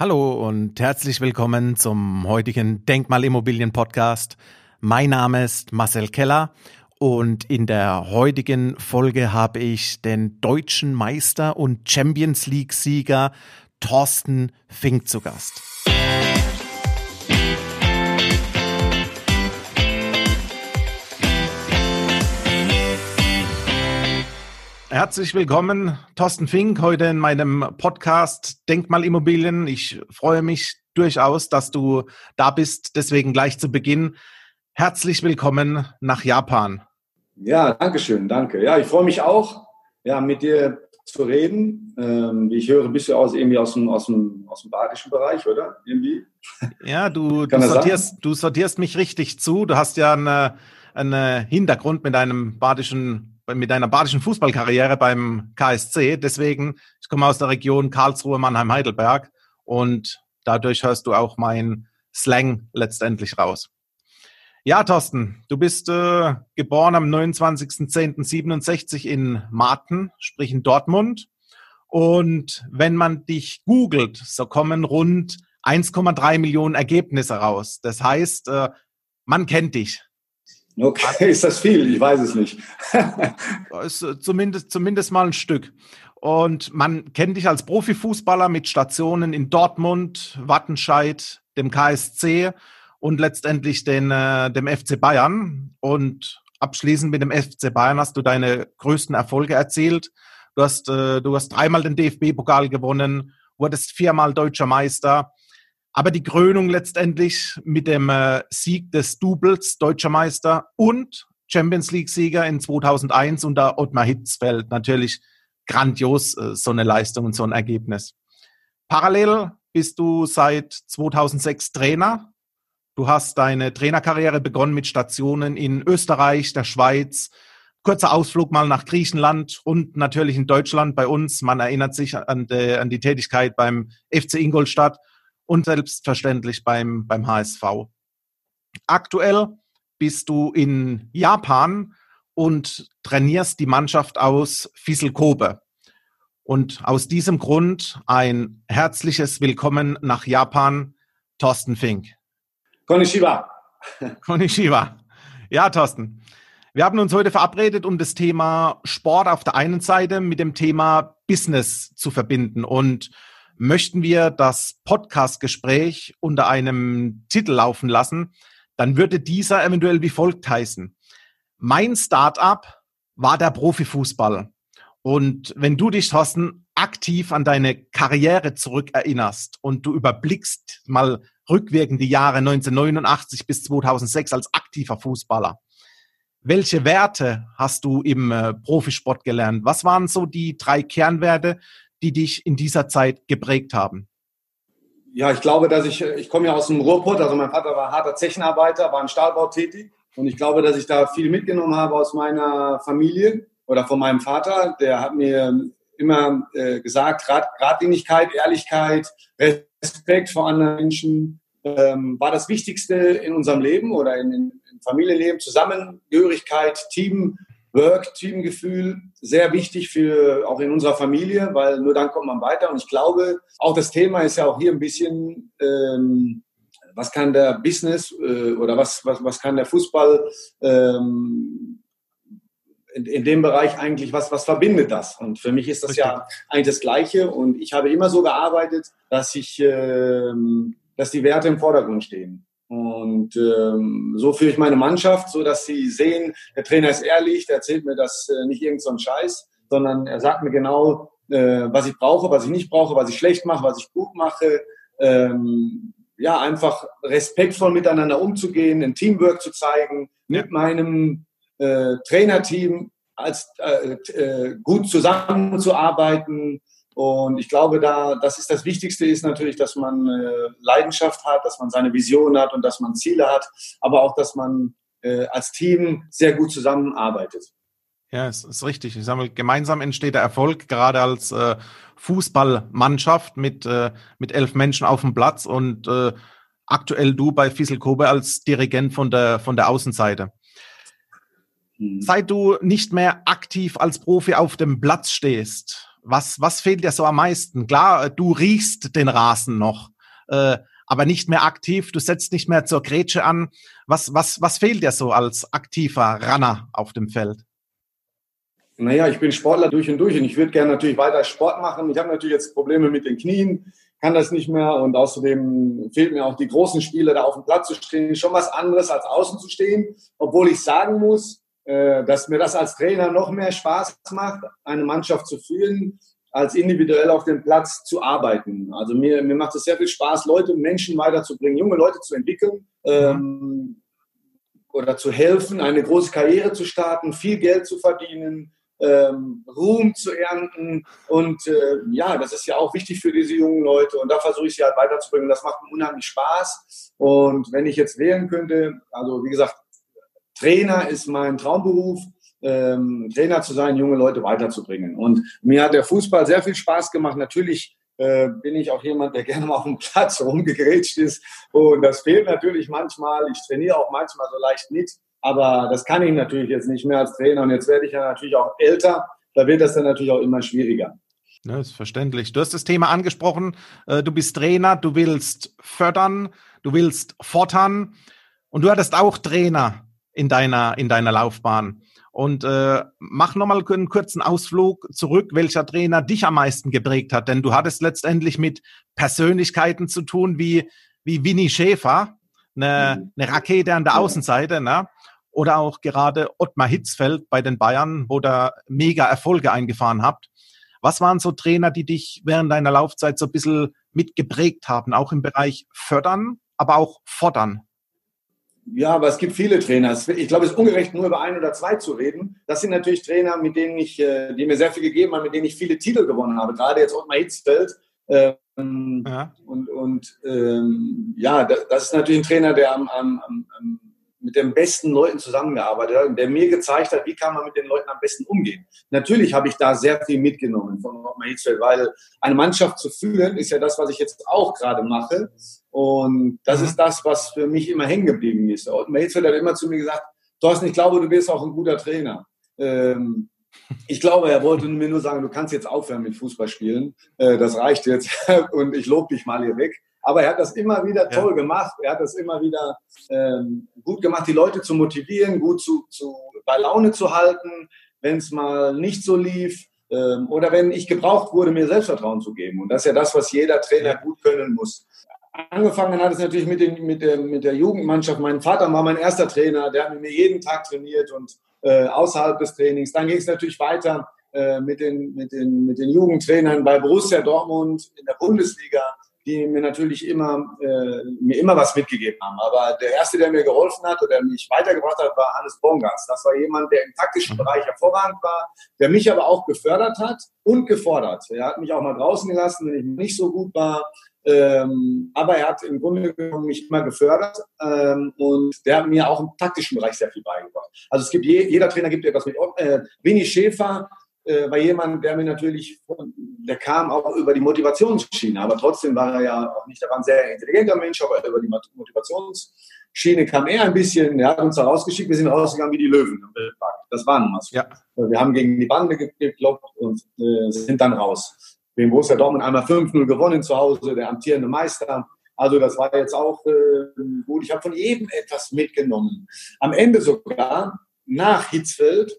Hallo und herzlich willkommen zum heutigen Denkmalimmobilien Podcast. Mein Name ist Marcel Keller und in der heutigen Folge habe ich den deutschen Meister und Champions League Sieger Thorsten Fink zu Gast. Herzlich willkommen, Thorsten Fink, heute in meinem Podcast Denkmalimmobilien. Ich freue mich durchaus, dass du da bist. Deswegen gleich zu Beginn herzlich willkommen nach Japan. Ja, danke schön, danke. Ja, ich freue mich auch, ja, mit dir zu reden. Ähm, wie ich höre, bist du aus, irgendwie aus dem, aus, dem, aus dem badischen Bereich, oder? Irgendwie? Ja, du, du, sortierst, du sortierst mich richtig zu. Du hast ja einen Hintergrund mit einem badischen mit deiner badischen Fußballkarriere beim KSC. Deswegen, ich komme aus der Region Karlsruhe, Mannheim, Heidelberg und dadurch hörst du auch mein Slang letztendlich raus. Ja, Thorsten, du bist äh, geboren am 29.10.67 in Marten, sprich in Dortmund. Und wenn man dich googelt, so kommen rund 1,3 Millionen Ergebnisse raus. Das heißt, äh, man kennt dich. Okay, ist das viel? Ich weiß es nicht. ist äh, zumindest, zumindest mal ein Stück. Und man kennt dich als Profifußballer mit Stationen in Dortmund, Wattenscheid, dem KSC und letztendlich den, äh, dem FC Bayern. Und abschließend mit dem FC Bayern hast du deine größten Erfolge erzielt. Du hast, äh, du hast dreimal den DFB-Pokal gewonnen, wurdest viermal deutscher Meister aber die Krönung letztendlich mit dem äh, Sieg des Doubles, Deutscher Meister und Champions League-Sieger in 2001 unter Ottmar Hitzfeld. Natürlich grandios, äh, so eine Leistung und so ein Ergebnis. Parallel bist du seit 2006 Trainer. Du hast deine Trainerkarriere begonnen mit Stationen in Österreich, der Schweiz, kurzer Ausflug mal nach Griechenland und natürlich in Deutschland bei uns. Man erinnert sich an die, an die Tätigkeit beim FC Ingolstadt und selbstverständlich beim, beim HSV. Aktuell bist du in Japan und trainierst die Mannschaft aus Fissel Kobe. Und aus diesem Grund ein herzliches Willkommen nach Japan, Thorsten Fink. Konnichiwa. Konnichiwa. Ja, Thorsten. Wir haben uns heute verabredet, um das Thema Sport auf der einen Seite mit dem Thema Business zu verbinden. Und möchten wir das Podcast-Gespräch unter einem Titel laufen lassen, dann würde dieser eventuell wie folgt heißen. Mein Startup war der Profifußball. Und wenn du dich, Thorsten, aktiv an deine Karriere zurückerinnerst und du überblickst mal rückwirkend die Jahre 1989 bis 2006 als aktiver Fußballer, welche Werte hast du im äh, Profisport gelernt? Was waren so die drei Kernwerte, die dich in dieser Zeit geprägt haben? Ja, ich glaube, dass ich, ich komme ja aus dem Ruhrpott, also mein Vater war harter Zechenarbeiter, war im Stahlbau tätig und ich glaube, dass ich da viel mitgenommen habe aus meiner Familie oder von meinem Vater. Der hat mir immer äh, gesagt, Rat, Ratlinigkeit, Ehrlichkeit, Respekt vor anderen Menschen ähm, war das Wichtigste in unserem Leben oder in, in, im Familienleben. Zusammengehörigkeit, Team, Work, Teamgefühl, sehr wichtig für auch in unserer Familie, weil nur dann kommt man weiter. Und ich glaube, auch das Thema ist ja auch hier ein bisschen, ähm, was kann der Business äh, oder was, was, was kann der Fußball ähm, in, in dem Bereich eigentlich, was, was verbindet das? Und für mich ist das ja eigentlich das Gleiche. Und ich habe immer so gearbeitet, dass ich, ähm, dass die Werte im Vordergrund stehen. Und ähm, so führe ich meine Mannschaft, so dass sie sehen, der Trainer ist ehrlich, der erzählt mir das äh, nicht irgend so ein Scheiß, sondern er sagt mir genau, äh, was ich brauche, was ich nicht brauche, was ich schlecht mache, was ich gut mache. Ähm, ja, einfach respektvoll miteinander umzugehen, ein Teamwork zu zeigen, mit meinem äh, Trainerteam als äh, äh, gut zusammenzuarbeiten, und ich glaube, da, das ist das Wichtigste ist natürlich, dass man äh, Leidenschaft hat, dass man seine Vision hat und dass man Ziele hat, aber auch, dass man äh, als Team sehr gut zusammenarbeitet. Ja, es ist richtig. Ich sage mal, gemeinsam entsteht der Erfolg, gerade als äh, Fußballmannschaft mit, äh, mit elf Menschen auf dem Platz und äh, aktuell du bei Fiesel Kobe als Dirigent von der, von der Außenseite. Hm. Seit du nicht mehr aktiv als Profi auf dem Platz stehst, Was, was fehlt dir so am meisten? Klar, du riechst den Rasen noch, äh, aber nicht mehr aktiv. Du setzt nicht mehr zur Grätsche an. Was, was, was fehlt dir so als aktiver Runner auf dem Feld? Naja, ich bin Sportler durch und durch und ich würde gerne natürlich weiter Sport machen. Ich habe natürlich jetzt Probleme mit den Knien, kann das nicht mehr und außerdem fehlt mir auch die großen Spiele, da auf dem Platz zu stehen. Schon was anderes als außen zu stehen, obwohl ich sagen muss, äh, dass mir das als Trainer noch mehr Spaß macht, eine Mannschaft zu führen, als individuell auf dem Platz zu arbeiten. Also mir, mir macht es sehr viel Spaß, Leute, Menschen weiterzubringen, junge Leute zu entwickeln ähm, oder zu helfen, eine große Karriere zu starten, viel Geld zu verdienen, ähm, Ruhm zu ernten. Und äh, ja, das ist ja auch wichtig für diese jungen Leute. Und da versuche ich sie halt weiterzubringen. Das macht mir unheimlich Spaß. Und wenn ich jetzt wählen könnte, also wie gesagt, Trainer ist mein Traumberuf. Ähm, Trainer zu sein, junge Leute weiterzubringen. Und mir hat der Fußball sehr viel Spaß gemacht. Natürlich äh, bin ich auch jemand, der gerne mal auf dem Platz rumgegrätscht ist. Und das fehlt natürlich manchmal. Ich trainiere auch manchmal so leicht mit. Aber das kann ich natürlich jetzt nicht mehr als Trainer. Und jetzt werde ich ja natürlich auch älter. Da wird das dann natürlich auch immer schwieriger. Ja, ist verständlich. Du hast das Thema angesprochen. Äh, du bist Trainer, du willst fördern, du willst fordern. Und du hattest auch Trainer in deiner, in deiner Laufbahn. Und äh, mach nochmal einen kurzen Ausflug zurück, welcher Trainer dich am meisten geprägt hat. Denn du hattest letztendlich mit Persönlichkeiten zu tun wie, wie Winnie Schäfer, eine, mhm. eine Rakete an der Außenseite. Ne? oder auch gerade Ottmar Hitzfeld bei den Bayern, wo da mega Erfolge eingefahren habt. Was waren so Trainer, die dich während deiner Laufzeit so ein bisschen mitgeprägt haben, auch im Bereich fördern, aber auch fordern? Ja, aber es gibt viele Trainer. Ich glaube, es ist ungerecht, nur über ein oder zwei zu reden. Das sind natürlich Trainer, mit denen ich, äh, die mir sehr viel gegeben haben, mit denen ich viele Titel gewonnen habe. Gerade jetzt Ottmar Hitzfeld. Ähm, ja. Und, und ähm, ja, das ist natürlich ein Trainer, der am, am, am mit den besten Leuten zusammengearbeitet hat und der mir gezeigt hat, wie kann man mit den Leuten am besten umgehen. Natürlich habe ich da sehr viel mitgenommen von Ottmar Hitzfeld, weil eine Mannschaft zu führen ist ja das, was ich jetzt auch gerade mache. Und das mhm. ist das, was für mich immer hängen geblieben ist. Ottmar Hitzfeld hat immer zu mir gesagt, Thorsten, ich glaube, du bist auch ein guter Trainer. Ähm, ich glaube, er wollte mir nur sagen, du kannst jetzt aufhören mit Fußballspielen. Äh, das reicht jetzt und ich lobe dich mal hier weg. Aber er hat das immer wieder toll ja. gemacht. Er hat das immer wieder ähm, gut gemacht, die Leute zu motivieren, gut zu, zu bei Laune zu halten, wenn es mal nicht so lief ähm, oder wenn ich gebraucht wurde, mir Selbstvertrauen zu geben. Und das ist ja das, was jeder Trainer gut können muss. Angefangen hat es natürlich mit, den, mit, der, mit der Jugendmannschaft. Mein Vater war mein erster Trainer, der hat mit mir jeden Tag trainiert und äh, außerhalb des Trainings. Dann ging es natürlich weiter äh, mit, den, mit, den, mit den Jugendtrainern bei Borussia Dortmund in der Bundesliga die mir natürlich immer, äh, mir immer was mitgegeben haben. Aber der erste, der mir geholfen hat oder mich weitergebracht hat, war Hannes Bongas. Das war jemand, der im taktischen mhm. Bereich hervorragend war, der mich aber auch gefördert hat und gefordert. Er hat mich auch mal draußen gelassen, wenn ich nicht so gut war. Ähm, aber er hat im Grunde genommen mich immer gefördert ähm, und der hat mir auch im taktischen Bereich sehr viel beigebracht. Also es gibt je, jeder Trainer gibt etwas mit. Äh, Winnie Schäfer äh, war jemand, der mir natürlich, der kam auch über die Motivationsschiene, aber trotzdem war er ja auch nicht, er war ein sehr intelligenter Mensch, aber über die Motivationsschiene kam er ein bisschen, er hat uns da rausgeschickt, wir sind rausgegangen wie die Löwen im Wildpark. Das war nun mal so. Ja. Wir haben gegen die Bande gekloppt und äh, sind dann raus. Wegen Borussia Dortmund einmal 5-0 gewonnen zu Hause, der amtierende Meister. Also das war jetzt auch äh, gut. Ich habe von jedem etwas mitgenommen. Am Ende sogar nach Hitzfeld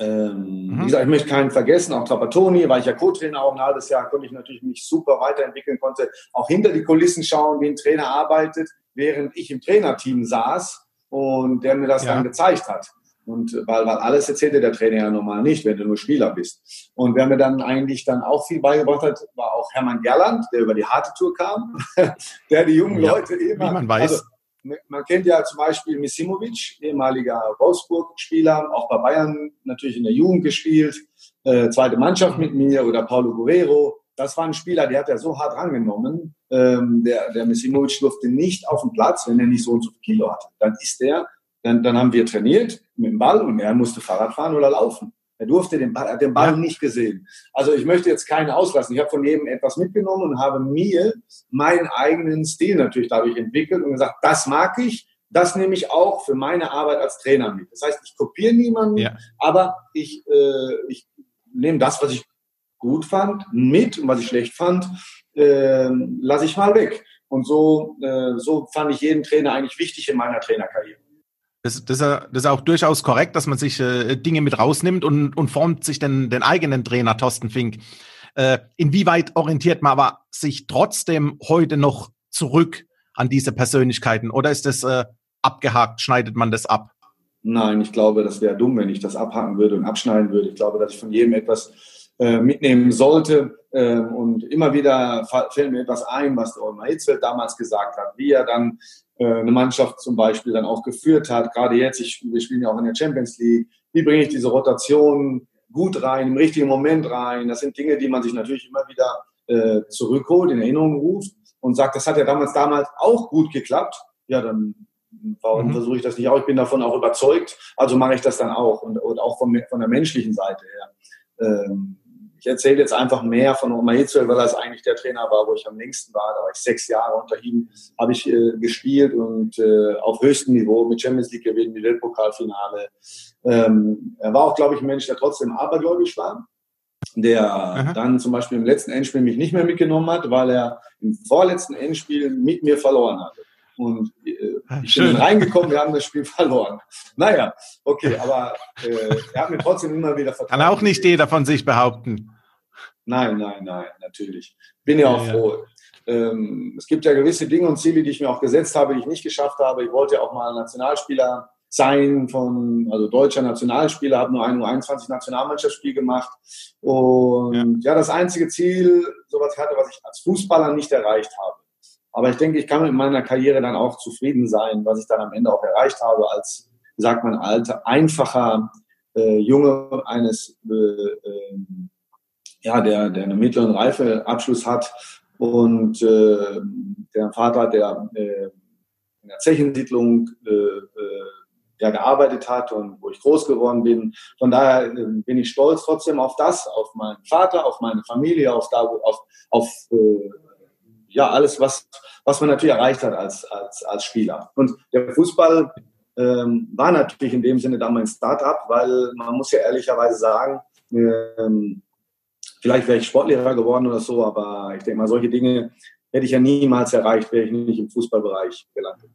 ähm, mhm. Wie gesagt, ich möchte keinen vergessen, auch Trapattoni, war ich ja Co-Trainer auch ein halbes Jahr, konnte ich natürlich mich super weiterentwickeln, konnte auch hinter die Kulissen schauen, wie ein Trainer arbeitet, während ich im Trainerteam saß und der mir das ja. dann gezeigt hat. Und weil, weil alles erzählte der Trainer ja normal nicht, wenn du nur Spieler bist. Und wer mir dann eigentlich dann auch viel beigebracht hat, war auch Hermann Gerland, der über die harte Tour kam, der die jungen ja, Leute immer. Wie man weiß. Also, man kennt ja zum Beispiel Misimovic, ehemaliger Wolfsburg-Spieler, auch bei Bayern natürlich in der Jugend gespielt, äh, zweite Mannschaft mit mir oder Paulo Guerrero. Das war ein Spieler, der hat er so hart rangenommen. Ähm, der, der Misimovic durfte nicht auf den Platz, wenn er nicht so und so viel Kilo hatte. Dann ist der, dann, dann haben wir trainiert mit dem Ball und er musste Fahrrad fahren oder laufen. Er durfte den Ball, hat den Ball nicht gesehen. Also ich möchte jetzt keine auslassen. Ich habe von jedem etwas mitgenommen und habe mir meinen eigenen Stil natürlich dadurch entwickelt und gesagt, das mag ich, das nehme ich auch für meine Arbeit als Trainer mit. Das heißt, ich kopiere niemanden, ja. aber ich, äh, ich nehme das, was ich gut fand, mit und was ich schlecht fand, äh, lasse ich mal weg. Und so, äh, so fand ich jeden Trainer eigentlich wichtig in meiner Trainerkarriere. Das, das, das ist auch durchaus korrekt, dass man sich äh, Dinge mit rausnimmt und, und formt sich den, den eigenen Trainer, Thorsten Fink. Äh, inwieweit orientiert man aber sich trotzdem heute noch zurück an diese Persönlichkeiten oder ist das äh, abgehakt, schneidet man das ab? Nein, ich glaube, das wäre dumm, wenn ich das abhaken würde und abschneiden würde. Ich glaube, dass ich von jedem etwas mitnehmen sollte. Äh, und immer wieder fällt mir etwas ein, was der Olmar Hitzfeld damals gesagt hat, wie er dann äh, eine Mannschaft zum Beispiel dann auch geführt hat. Gerade jetzt, ich, wir spielen ja auch in der Champions League. Wie bringe ich diese Rotation gut rein, im richtigen Moment rein? Das sind Dinge, die man sich natürlich immer wieder äh, zurückholt, in Erinnerung ruft und sagt, das hat ja damals damals auch gut geklappt. Ja, dann warum mhm. versuche ich das nicht auch? Ich bin davon auch überzeugt, also mache ich das dann auch und, und auch von, von der menschlichen Seite her. Ähm, ich erzähle jetzt einfach mehr von Oma Hitzel, weil er es eigentlich der Trainer war, wo ich am längsten war. Da war ich sechs Jahre unter ihm, habe ich äh, gespielt und äh, auf höchstem Niveau mit Champions League gewinnen, mit Weltpokalfinale. Ähm, er war auch, glaube ich, ein Mensch, der trotzdem abergläubisch war der Aha. dann zum Beispiel im letzten Endspiel mich nicht mehr mitgenommen hat, weil er im vorletzten Endspiel mit mir verloren hatte. Und äh, ah, ich Schön. bin reingekommen, wir haben das Spiel verloren. Naja, okay, aber äh, er hat mir trotzdem immer wieder vertraut. Kann auch nicht jeder von sich behaupten. Nein, nein, nein, natürlich. Bin ja auch ja, froh. Ja. Ähm, es gibt ja gewisse Dinge und Ziele, die ich mir auch gesetzt habe, die ich nicht geschafft habe. Ich wollte ja auch mal Nationalspieler sein von, also deutscher Nationalspieler, habe nur ein U21 Nationalmannschaftsspiel gemacht. Und ja. ja, das einzige Ziel, sowas hatte, was ich als Fußballer nicht erreicht habe. Aber ich denke, ich kann mit meiner Karriere dann auch zufrieden sein, was ich dann am Ende auch erreicht habe, als, sagt man, alter, einfacher äh, Junge eines, äh, äh, ja, der, der einen mittleren Reifeabschluss hat und äh, der Vater, der äh, in der Zechensiedlung äh, äh, ja, gearbeitet hat und wo ich groß geworden bin. Von daher äh, bin ich stolz trotzdem auf das, auf meinen Vater, auf meine Familie, auf, da, auf, auf äh, ja, alles, was, was man natürlich erreicht hat als, als, als Spieler. Und der Fußball ähm, war natürlich in dem Sinne damals ein Start-up, weil man muss ja ehrlicherweise sagen, ähm, vielleicht wäre ich Sportlehrer geworden oder so, aber ich denke mal, solche Dinge hätte ich ja niemals erreicht, wäre ich nicht im Fußballbereich gelandet.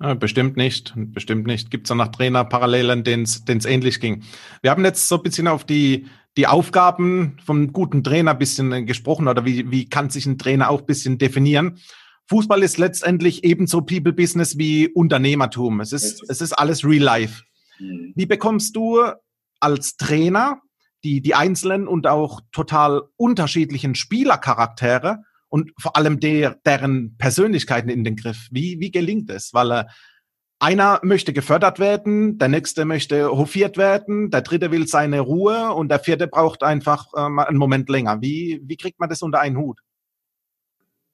Ja, bestimmt nicht, bestimmt nicht. Gibt es auch noch Trainer Parallelen, denen es ähnlich ging. Wir haben jetzt so ein bisschen auf die die Aufgaben vom guten Trainer ein bisschen äh, gesprochen oder wie, wie kann sich ein Trainer auch ein bisschen definieren? Fußball ist letztendlich ebenso People Business wie Unternehmertum. Es ist, es ist alles Real Life. Mhm. Wie bekommst du als Trainer die, die einzelnen und auch total unterschiedlichen Spielercharaktere und vor allem der, deren Persönlichkeiten in den Griff? Wie, wie gelingt es? Weil äh, einer möchte gefördert werden, der nächste möchte hofiert werden, der dritte will seine Ruhe und der vierte braucht einfach äh, einen Moment länger. Wie, wie kriegt man das unter einen Hut?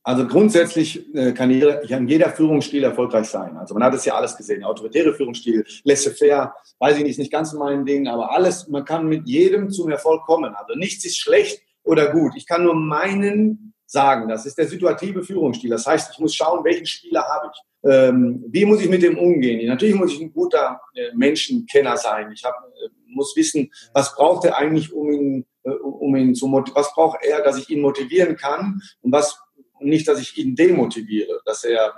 Also grundsätzlich äh, kann, jeder, kann jeder Führungsstil erfolgreich sein. Also man hat es ja alles gesehen. Autoritäre Führungsstil, laissez-faire, weiß ich nicht, ist nicht ganz mein Ding, aber alles, man kann mit jedem zum Erfolg kommen. Also nichts ist schlecht oder gut. Ich kann nur meinen sagen, das ist der situative Führungsstil. Das heißt, ich muss schauen, welchen Spieler habe ich ähm, wie muss ich mit dem umgehen? Natürlich muss ich ein guter äh, Menschenkenner sein. Ich hab, äh, muss wissen, was braucht er eigentlich, um ihn, äh, um ihn zu motivieren, was braucht er, dass ich ihn motivieren kann und was nicht, dass ich ihn demotiviere, dass er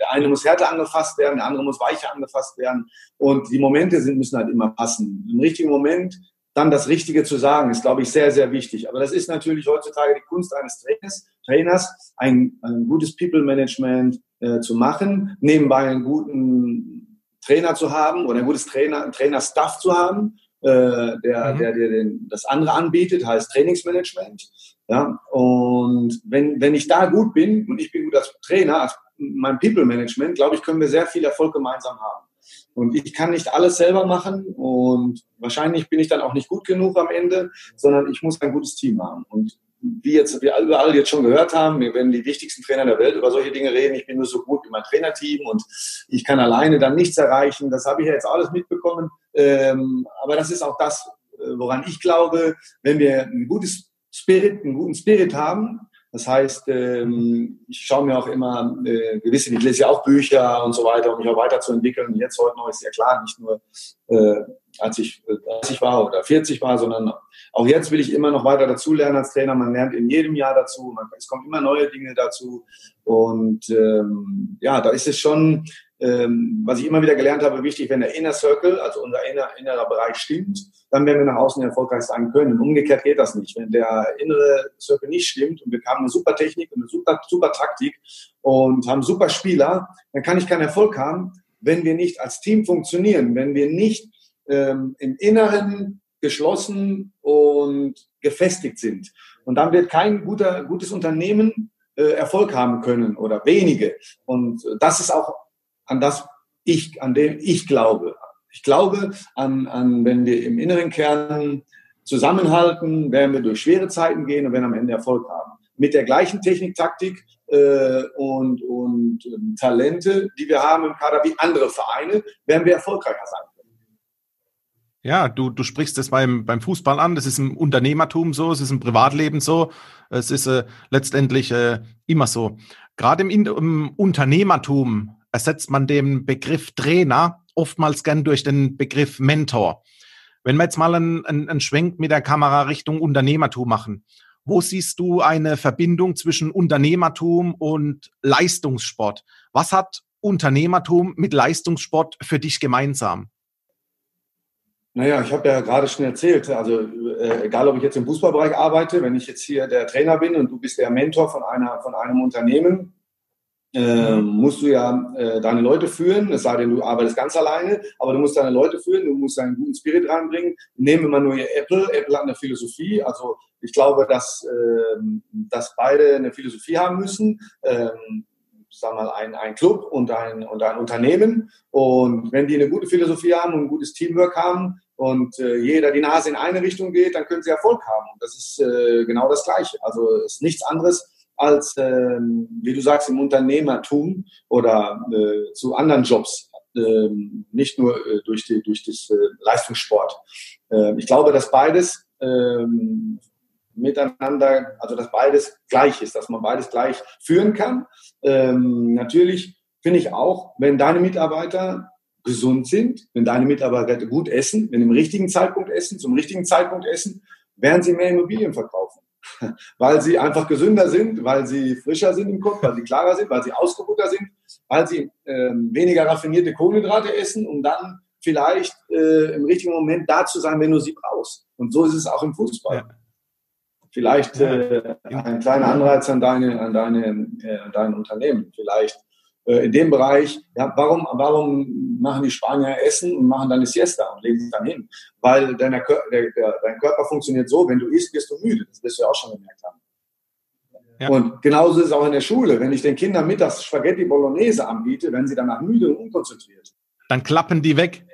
der eine muss härter angefasst werden, der andere muss weicher angefasst werden. Und die Momente sind, müssen halt immer passen. Im richtigen Moment dann das Richtige zu sagen, ist, glaube ich, sehr, sehr wichtig. Aber das ist natürlich heutzutage die Kunst eines Trainers, Trainers ein, ein gutes People-Management, äh, zu machen, nebenbei einen guten Trainer zu haben oder ein gutes Trainer, Trainer-Staff zu haben, äh, der, mhm. der dir den, das andere anbietet, heißt Trainingsmanagement. Ja, und wenn, wenn ich da gut bin und ich bin gut als Trainer, als mein People-Management, glaube ich, können wir sehr viel Erfolg gemeinsam haben. Und ich kann nicht alles selber machen und wahrscheinlich bin ich dann auch nicht gut genug am Ende, sondern ich muss ein gutes Team haben. Und wie jetzt wir überall jetzt schon gehört haben, werden die wichtigsten Trainer der Welt über solche Dinge reden. Ich bin nur so gut wie mein Trainerteam und ich kann alleine dann nichts erreichen. Das habe ich ja jetzt alles mitbekommen. Ähm, aber das ist auch das, äh, woran ich glaube, wenn wir ein gutes Spirit, einen guten Spirit haben. Das heißt, ähm, ich schaue mir auch immer äh, gewisse, ich lese ja auch Bücher und so weiter, um mich auch weiterzuentwickeln. Jetzt heute noch ist ja klar, nicht nur äh, als ich 30 war oder 40 war, sondern auch jetzt will ich immer noch weiter dazulernen als Trainer. Man lernt in jedem Jahr dazu, man, es kommen immer neue Dinge dazu. Und ähm, ja, da ist es schon, ähm, was ich immer wieder gelernt habe, wichtig, wenn der Inner Circle, also unser inner, innerer Bereich stimmt, dann werden wir nach außen erfolgreich sein können. Umgekehrt geht das nicht. Wenn der innere Circle nicht stimmt und wir haben eine super Technik und eine super, super Taktik und haben super Spieler, dann kann ich keinen Erfolg haben, wenn wir nicht als Team funktionieren, wenn wir nicht ähm, im Inneren geschlossen und gefestigt sind. Und dann wird kein guter, gutes Unternehmen äh, Erfolg haben können oder wenige. Und das ist auch an das ich, an dem ich glaube. Ich glaube an, an, wenn wir im inneren Kern zusammenhalten, werden wir durch schwere Zeiten gehen und werden am Ende Erfolg haben. Mit der gleichen Technik, Taktik äh, und, und äh, Talente, die wir haben im Kader wie andere Vereine, werden wir erfolgreicher sein. Ja, du, du sprichst das beim, beim Fußball an. Das ist im Unternehmertum so, es ist im Privatleben so, es ist äh, letztendlich äh, immer so. Gerade im, im Unternehmertum ersetzt man den Begriff Trainer oftmals gern durch den Begriff Mentor. Wenn wir jetzt mal einen, einen, einen Schwenk mit der Kamera Richtung Unternehmertum machen, wo siehst du eine Verbindung zwischen Unternehmertum und Leistungssport? Was hat Unternehmertum mit Leistungssport für dich gemeinsam? Naja, ich habe ja gerade schon erzählt, also äh, egal ob ich jetzt im Fußballbereich arbeite, wenn ich jetzt hier der Trainer bin und du bist der Mentor von, einer, von einem Unternehmen, äh, musst du ja äh, deine Leute führen, es sei denn, du arbeitest ganz alleine, aber du musst deine Leute führen, du musst einen guten Spirit reinbringen. Nehmen wir mal nur Apple. Apple hat eine Philosophie, also ich glaube, dass, äh, dass beide eine Philosophie haben müssen. Ähm, sag mal, ein, ein Club und ein, und ein Unternehmen. Und wenn die eine gute Philosophie haben und ein gutes Teamwork haben, und äh, jeder die Nase in eine Richtung geht, dann können sie Erfolg haben. Und das ist äh, genau das Gleiche. Also ist nichts anderes als, äh, wie du sagst, im Unternehmertum oder äh, zu anderen Jobs, äh, nicht nur äh, durch, die, durch das äh, Leistungssport. Äh, ich glaube, dass beides äh, miteinander, also dass beides gleich ist, dass man beides gleich führen kann. Ähm, natürlich finde ich auch, wenn deine Mitarbeiter gesund sind, wenn deine Mitarbeiter gut essen, wenn im richtigen Zeitpunkt essen, zum richtigen Zeitpunkt essen, werden sie mehr Immobilien verkaufen. weil sie einfach gesünder sind, weil sie frischer sind im Kopf, weil sie klarer sind, weil sie ausgeruhter sind, weil sie ähm, weniger raffinierte Kohlenhydrate essen, um dann vielleicht äh, im richtigen Moment da zu sein, wenn du sie brauchst. Und so ist es auch im Fußball. Ja. Vielleicht äh, ein kleiner Anreiz an deine, an deine, äh, an dein Unternehmen. Vielleicht äh, in dem Bereich, ja, warum, warum machen die Spanier Essen und machen dann eine Siesta und legen sich dann hin? Weil deine, der, der, dein Körper funktioniert so, wenn du isst, wirst du müde. Das wirst du ja auch schon gemerkt haben. Ja. Und genauso ist es auch in der Schule. Wenn ich den Kindern mittags Spaghetti Bolognese anbiete, werden sie danach müde und unkonzentriert. Dann klappen die weg.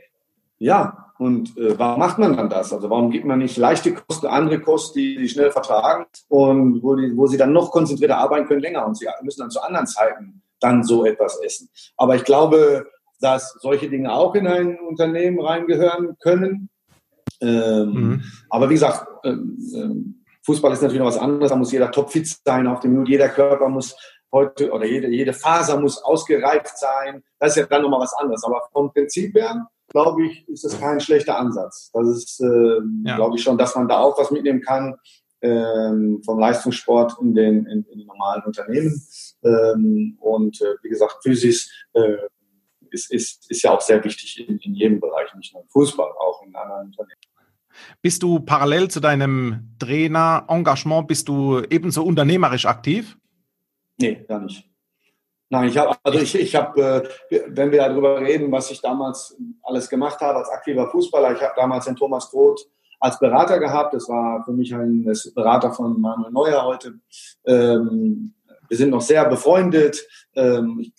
Ja, und äh, warum macht man dann das? Also warum gibt man nicht leichte Kosten, andere Kosten, die sie schnell vertragen und wo, die, wo sie dann noch konzentrierter arbeiten können länger und sie müssen dann zu anderen Zeiten dann so etwas essen. Aber ich glaube, dass solche Dinge auch in ein Unternehmen reingehören können. Ähm, mhm. Aber wie gesagt, ähm, ähm, Fußball ist natürlich noch was anderes. Da muss jeder topfit sein auf dem Minute. Jeder Körper muss heute oder jede, jede Faser muss ausgereift sein. Das ist ja dann nochmal was anderes. Aber vom Prinzip her, glaube ich, ist das kein schlechter Ansatz. Das ist, äh, ja. glaube ich schon, dass man da auch was mitnehmen kann ähm, vom Leistungssport in den, in, in normalen Unternehmen. Ähm, und äh, wie gesagt, Physis äh, ist, ist, ist ja auch sehr wichtig in, in jedem Bereich, nicht nur im Fußball, auch in anderen Unternehmen. Bist du parallel zu deinem Trainer-Engagement, bist du ebenso unternehmerisch aktiv? Nee, gar nicht. Nein, ich habe, also ich, ich habe, äh, wenn wir darüber reden, was ich damals alles gemacht habe als aktiver Fußballer, ich habe damals den Thomas Groth als Berater gehabt. Das war für mich ein Berater von Manuel Neuer heute. Ähm, wir sind noch sehr befreundet. Ähm,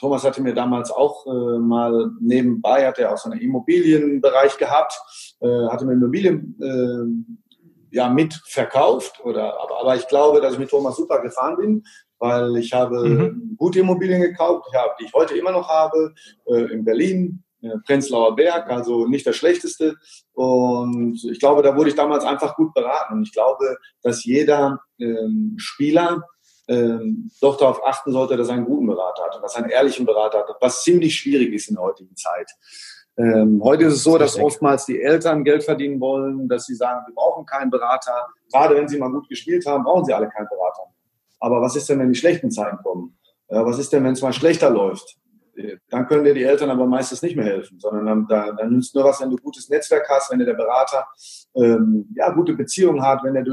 Thomas hatte mir damals auch äh, mal nebenbei, hat er auch so einen Immobilienbereich gehabt, äh, hatte mir Immobilien äh, ja mitverkauft. Oder, aber, aber ich glaube, dass ich mit Thomas super gefahren bin, weil ich habe mhm. gute Immobilien gekauft, ich habe, die ich heute immer noch habe, äh, in Berlin, Prenzlauer Berg, also nicht das Schlechteste. Und ich glaube, da wurde ich damals einfach gut beraten. Und ich glaube, dass jeder ähm, Spieler ähm, doch darauf achten sollte, dass er einen guten Berater hat und dass er einen ehrlichen Berater hat, was ziemlich schwierig ist in der heutigen Zeit. Ähm, heute ist es so, dass oftmals die Eltern Geld verdienen wollen, dass sie sagen, wir brauchen keinen Berater. Gerade wenn sie mal gut gespielt haben, brauchen sie alle keinen Berater. Aber was ist denn, wenn die schlechten Zeiten kommen? Äh, was ist denn, wenn es mal schlechter läuft? Dann können dir die Eltern aber meistens nicht mehr helfen, sondern dann, dann, dann nützt nur was, wenn du gutes Netzwerk hast, wenn dir der Berater ähm, ja, gute Beziehungen hat, wenn er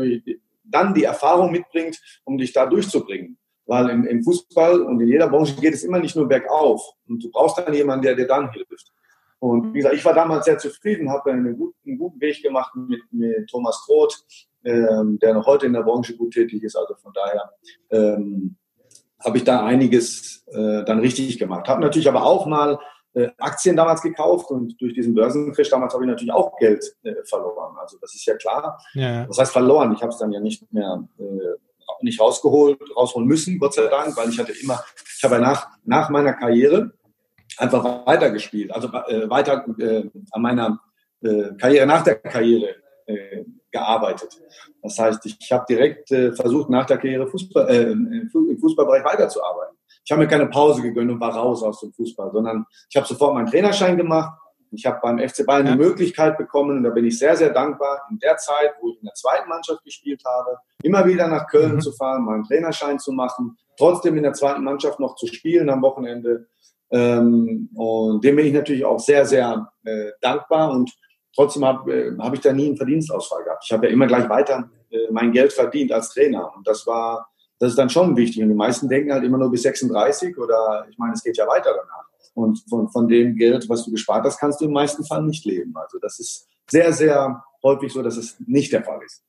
dann die Erfahrung mitbringt, um dich da durchzubringen. Weil im, im Fußball und in jeder Branche geht es immer nicht nur bergauf. Und du brauchst dann jemanden, der dir dann hilft. Und wie gesagt, ich war damals sehr zufrieden, habe einen guten, einen guten Weg gemacht mit, mit Thomas Roth, ähm, der noch heute in der Branche gut tätig ist. Also von daher ähm, habe ich da einiges äh, dann richtig gemacht. Habe natürlich aber auch mal äh, Aktien damals gekauft und durch diesen Börsencrash damals habe ich natürlich auch Geld äh, verloren. Also das ist ja klar. Ja. Das heißt verloren. Ich habe es dann ja nicht mehr äh, nicht rausgeholt, rausholen müssen, Gott sei Dank, weil ich hatte immer, ich habe ja nach, nach meiner Karriere einfach weitergespielt, also äh, weiter äh, an meiner äh, Karriere nach der Karriere äh, gearbeitet. Das heißt, ich, habe direkt äh, versucht, nach der Karriere Fußball, äh, im Fußballbereich weiterzuarbeiten. Ich habe mir keine Pause gegönnt und war raus aus dem Fußball, sondern ich habe sofort meinen Trainerschein gemacht. Ich habe beim FC Bayern die Möglichkeit bekommen, und da bin ich sehr, sehr dankbar, in der Zeit, wo ich in der zweiten Mannschaft gespielt habe, immer wieder nach Köln mhm. zu fahren, meinen Trainerschein zu machen, trotzdem in der zweiten Mannschaft noch zu spielen am Wochenende. Ähm, und dem bin ich natürlich auch sehr, sehr äh, dankbar und trotzdem habe äh, hab ich da nie einen Verdienstausfall gehabt. Ich habe ja immer gleich weiter äh, mein Geld verdient als Trainer und das war, das ist dann schon wichtig. Und die meisten denken halt immer nur bis 36 oder ich meine, es geht ja weiter danach. Und von, von dem Geld, was du gespart hast, kannst du im meisten Fall nicht leben. Also das ist sehr, sehr häufig so, dass es nicht der Fall ist.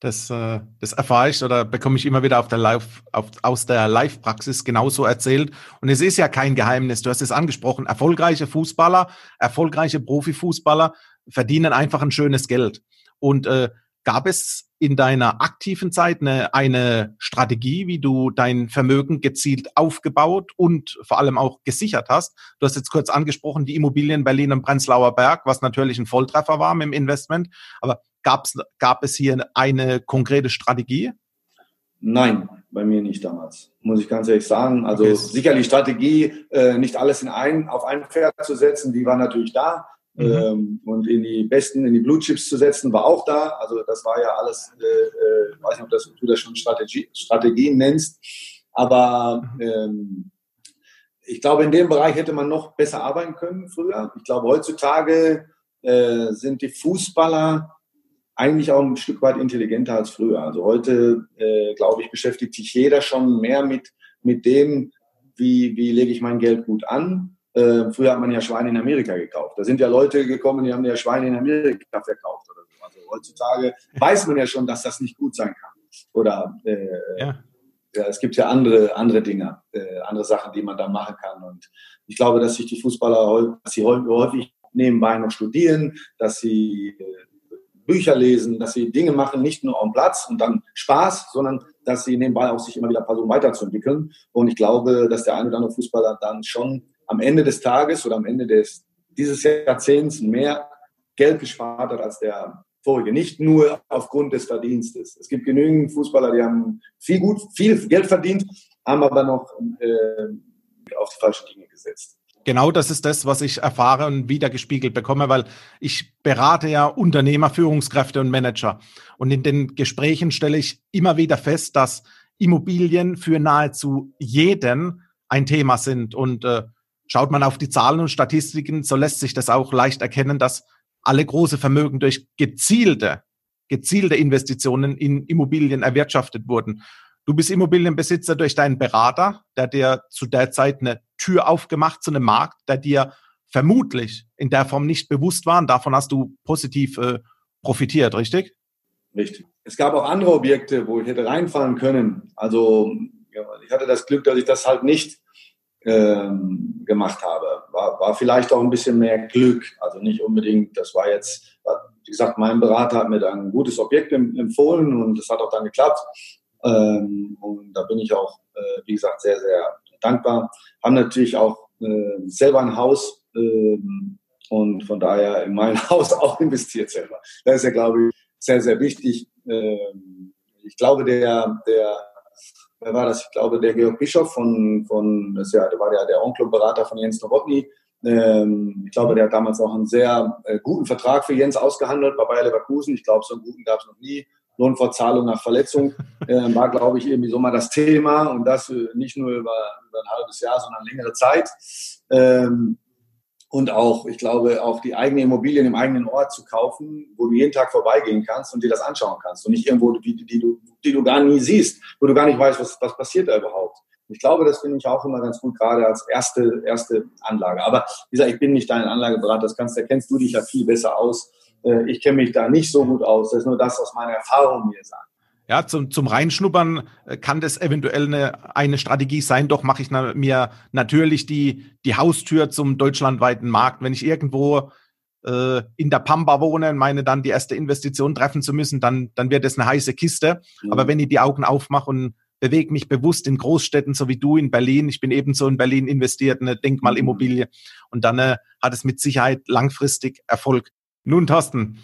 Das, äh, das erfahre ich oder bekomme ich immer wieder auf der Live, auf, aus der Live-Praxis genauso erzählt. Und es ist ja kein Geheimnis. Du hast es angesprochen. Erfolgreiche Fußballer, erfolgreiche Profifußballer verdienen einfach ein schönes Geld. Und äh, gab es in deiner aktiven Zeit eine, eine Strategie, wie du dein Vermögen gezielt aufgebaut und vor allem auch gesichert hast? Du hast jetzt kurz angesprochen, die Immobilien Berlin und Prenzlauer Berg, was natürlich ein Volltreffer war mit dem Investment. Aber Gab's, gab es hier eine konkrete Strategie? Nein, bei mir nicht damals, muss ich ganz ehrlich sagen. Also okay. sicherlich Strategie, äh, nicht alles in ein, auf ein Pferd zu setzen, die war natürlich da. Mhm. Ähm, und in die besten, in die Blue Chips zu setzen, war auch da. Also das war ja alles, äh, äh, weiß nicht, ob das, du das schon Strategie, Strategien nennst. Aber mhm. ähm, ich glaube, in dem Bereich hätte man noch besser arbeiten können früher. Ich glaube, heutzutage äh, sind die Fußballer eigentlich auch ein Stück weit intelligenter als früher. Also heute, äh, glaube ich, beschäftigt sich jeder schon mehr mit, mit dem, wie, wie lege ich mein Geld gut an. Äh, früher hat man ja Schweine in Amerika gekauft. Da sind ja Leute gekommen, die haben ja Schweine in Amerika verkauft oder so. Also heutzutage weiß man ja schon, dass das nicht gut sein kann. Oder äh, ja. ja. es gibt ja andere, andere Dinge, äh, andere Sachen, die man da machen kann. Und ich glaube, dass sich die Fußballer dass sie häufig nebenbei noch studieren, dass sie äh, Bücher lesen, dass sie Dinge machen, nicht nur am Platz und dann Spaß, sondern dass sie nebenbei auch sich immer wieder versuchen weiterzuentwickeln. Und ich glaube, dass der eine oder andere Fußballer dann schon am Ende des Tages oder am Ende des, dieses Jahrzehnts mehr Geld gespart hat als der vorige. Nicht nur aufgrund des Verdienstes. Es gibt genügend Fußballer, die haben viel gut, viel Geld verdient, haben aber noch äh, auf die falschen Dinge gesetzt. Genau das ist das, was ich erfahre und wiedergespiegelt bekomme, weil ich berate ja Unternehmer, Führungskräfte und Manager. Und in den Gesprächen stelle ich immer wieder fest, dass Immobilien für nahezu jeden ein Thema sind. Und äh, schaut man auf die Zahlen und Statistiken, so lässt sich das auch leicht erkennen, dass alle große Vermögen durch gezielte, gezielte Investitionen in Immobilien erwirtschaftet wurden. Du bist Immobilienbesitzer durch deinen Berater, der dir zu der Zeit eine Tür aufgemacht zu einem Markt, der dir vermutlich in der Form nicht bewusst war. Und davon hast du positiv äh, profitiert, richtig? Richtig. Es gab auch andere Objekte, wo ich hätte reinfallen können. Also ja, ich hatte das Glück, dass ich das halt nicht ähm, gemacht habe. War, war vielleicht auch ein bisschen mehr Glück. Also nicht unbedingt, das war jetzt, wie gesagt, mein Berater hat mir dann ein gutes Objekt empfohlen und das hat auch dann geklappt. Ähm, und da bin ich auch, äh, wie gesagt, sehr, sehr dankbar. Haben natürlich auch äh, selber ein Haus ähm, und von daher in mein Haus auch investiert selber. Das ist ja, glaube ich, sehr, sehr wichtig. Ähm, ich glaube, der, der, wer war das? Ich glaube, der Georg Bischof von, von das ja, der war ja der Onkel und Berater von Jens Nowotny, Ähm, ich glaube, der hat damals auch einen sehr äh, guten Vertrag für Jens ausgehandelt bei Bayer Leverkusen. Ich glaube, so einen guten gab es noch nie. Lohnfortzahlung nach Verletzung äh, war, glaube ich, irgendwie so mal das Thema und das äh, nicht nur über, über, ein halbes Jahr, sondern längere Zeit. Ähm, und auch, ich glaube, auch die eigene Immobilien im eigenen Ort zu kaufen, wo du jeden Tag vorbeigehen kannst und dir das anschauen kannst und nicht irgendwo, die, die, die, du, die du gar nie siehst, wo du gar nicht weißt, was, was passiert da überhaupt. Ich glaube, das finde ich auch immer ganz gut, gerade als erste, erste Anlage. Aber wie gesagt, ich bin nicht dein Anlageberater, das kannst, da kennst du dich ja viel besser aus. Äh, ich kenne mich da nicht so gut aus. Das ist nur das, was meine Erfahrung mir sagt. Ja, zum, zum Reinschnuppern äh, kann das eventuell eine, eine Strategie sein. Doch mache ich na, mir natürlich die, die Haustür zum deutschlandweiten Markt. Wenn ich irgendwo äh, in der Pampa wohne und meine dann die erste Investition treffen zu müssen, dann, dann wird das eine heiße Kiste. Mhm. Aber wenn ich die Augen aufmache und bewege mich bewusst in Großstädten, so wie du in Berlin, ich bin ebenso in Berlin investiert, eine Denkmalimmobilie, mhm. und dann äh, hat es mit Sicherheit langfristig Erfolg. Nun, Thorsten,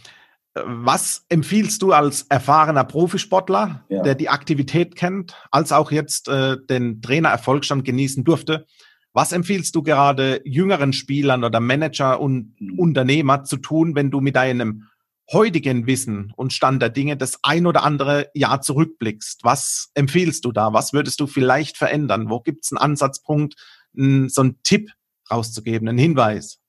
was empfiehlst du als erfahrener Profisportler, ja. der die Aktivität kennt, als auch jetzt äh, den Trainererfolgsstand genießen durfte? Was empfiehlst du gerade jüngeren Spielern oder Manager und mhm. Unternehmer zu tun, wenn du mit deinem heutigen Wissen und Stand der Dinge das ein oder andere Jahr zurückblickst? Was empfiehlst du da? Was würdest du vielleicht verändern? Wo gibt es einen Ansatzpunkt, so einen Tipp rauszugeben, einen Hinweis?